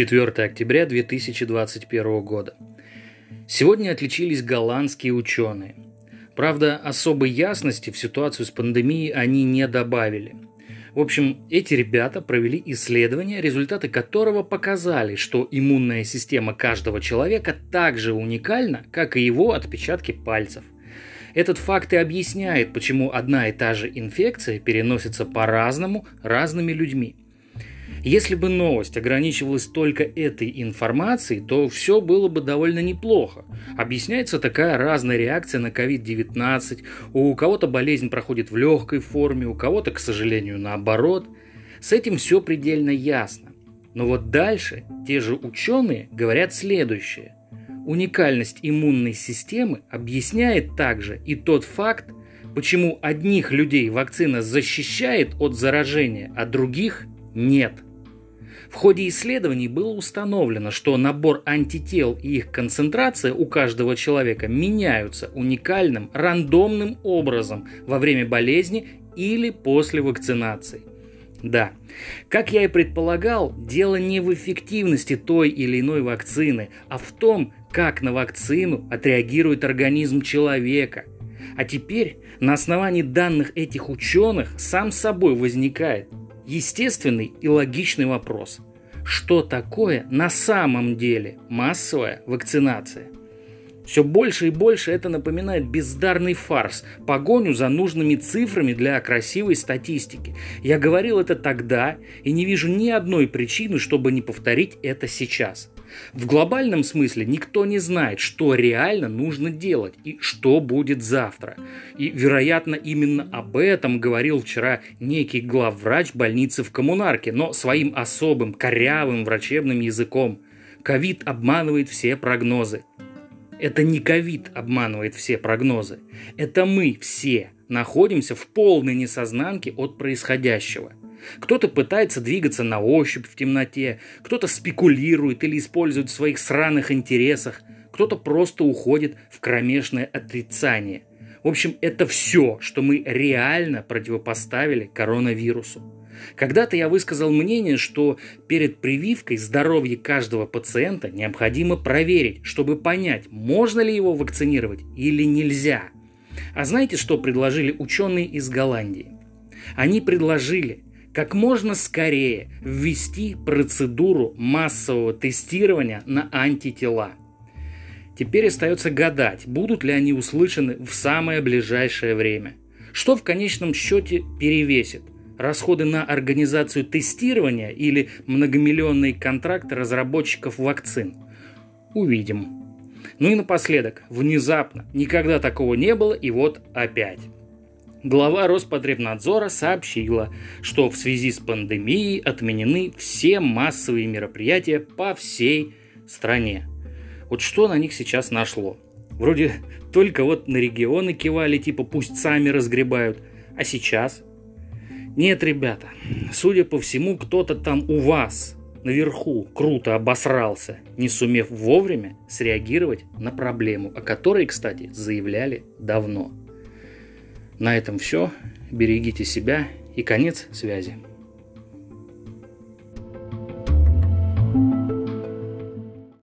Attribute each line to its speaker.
Speaker 1: 4 октября 2021 года. Сегодня отличились голландские ученые. Правда, особой ясности в ситуацию с пандемией они не добавили. В общем, эти ребята провели исследование, результаты которого показали, что иммунная система каждого человека так же уникальна, как и его отпечатки пальцев. Этот факт и объясняет, почему одна и та же инфекция переносится по-разному разными людьми – если бы новость ограничивалась только этой информацией, то все было бы довольно неплохо. Объясняется такая разная реакция на COVID-19. У кого-то болезнь проходит в легкой форме, у кого-то, к сожалению, наоборот. С этим все предельно ясно. Но вот дальше те же ученые говорят следующее. Уникальность иммунной системы объясняет также и тот факт, почему одних людей вакцина защищает от заражения, а других нет – в ходе исследований было установлено, что набор антител и их концентрация у каждого человека меняются уникальным, рандомным образом во время болезни или после вакцинации. Да, как я и предполагал, дело не в эффективности той или иной вакцины, а в том, как на вакцину отреагирует организм человека. А теперь на основании данных этих ученых сам собой возникает естественный и логичный вопрос. Что такое на самом деле массовая вакцинация? Все больше и больше это напоминает бездарный фарс, погоню за нужными цифрами для красивой статистики. Я говорил это тогда и не вижу ни одной причины, чтобы не повторить это сейчас. В глобальном смысле никто не знает, что реально нужно делать и что будет завтра. И, вероятно, именно об этом говорил вчера некий главврач больницы в Коммунарке, но своим особым, корявым врачебным языком. Ковид обманывает все прогнозы. Это не ковид обманывает все прогнозы. Это мы все находимся в полной несознанке от происходящего. Кто-то пытается двигаться на ощупь в темноте, кто-то спекулирует или использует в своих сраных интересах, кто-то просто уходит в кромешное отрицание. В общем, это все, что мы реально противопоставили коронавирусу. Когда-то я высказал мнение, что перед прививкой здоровье каждого пациента необходимо проверить, чтобы понять, можно ли его вакцинировать или нельзя. А знаете, что предложили ученые из Голландии? Они предложили как можно скорее ввести процедуру массового тестирования на антитела. Теперь остается гадать, будут ли они услышаны в самое ближайшее время. Что в конечном счете перевесит? Расходы на организацию тестирования или многомиллионные контракты разработчиков вакцин? Увидим. Ну и напоследок, внезапно, никогда такого не было и вот опять. Глава Роспотребнадзора сообщила, что в связи с пандемией отменены все массовые мероприятия по всей стране. Вот что на них сейчас нашло? Вроде только вот на регионы кивали, типа пусть сами разгребают. А сейчас? Нет, ребята, судя по всему, кто-то там у вас наверху круто обосрался, не сумев вовремя среагировать на проблему, о которой, кстати, заявляли давно. На этом все. Берегите себя и конец связи.